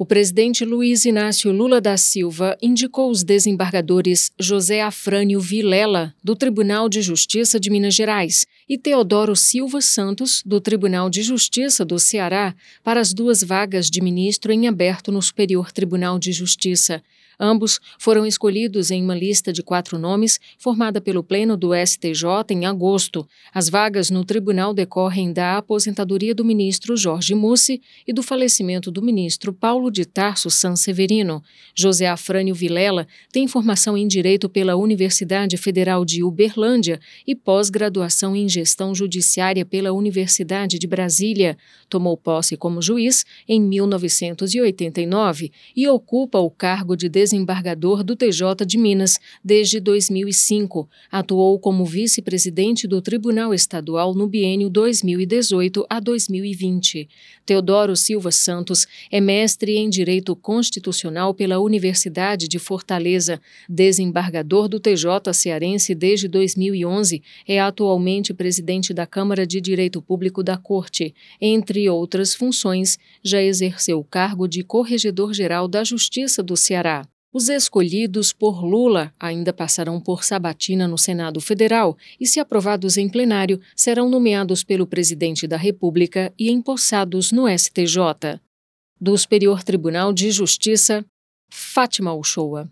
O presidente Luiz Inácio Lula da Silva indicou os desembargadores José Afrânio Vilela, do Tribunal de Justiça de Minas Gerais, e Teodoro Silva Santos, do Tribunal de Justiça do Ceará, para as duas vagas de ministro em aberto no Superior Tribunal de Justiça. Ambos foram escolhidos em uma lista de quatro nomes formada pelo Pleno do STJ em agosto. As vagas no tribunal decorrem da aposentadoria do ministro Jorge Mussi e do falecimento do ministro Paulo de Tarso Sanseverino. José Afrânio Vilela tem formação em Direito pela Universidade Federal de Uberlândia e pós-graduação em Gestão Judiciária pela Universidade de Brasília. Tomou posse como juiz em 1989 e ocupa o cargo de desembargador do TJ de Minas desde 2005. Atuou como vice-presidente do Tribunal Estadual no biênio 2018 a 2020. Teodoro Silva Santos é mestre em Direito Constitucional pela Universidade de Fortaleza, desembargador do TJ cearense desde 2011, é atualmente presidente da Câmara de Direito Público da Corte. Entre outras funções, já exerceu o cargo de Corregedor-Geral da Justiça do Ceará. Os escolhidos por Lula ainda passarão por sabatina no Senado Federal e, se aprovados em plenário, serão nomeados pelo presidente da República e empossados no STJ. Do Superior Tribunal de Justiça, Fátima Uchoa.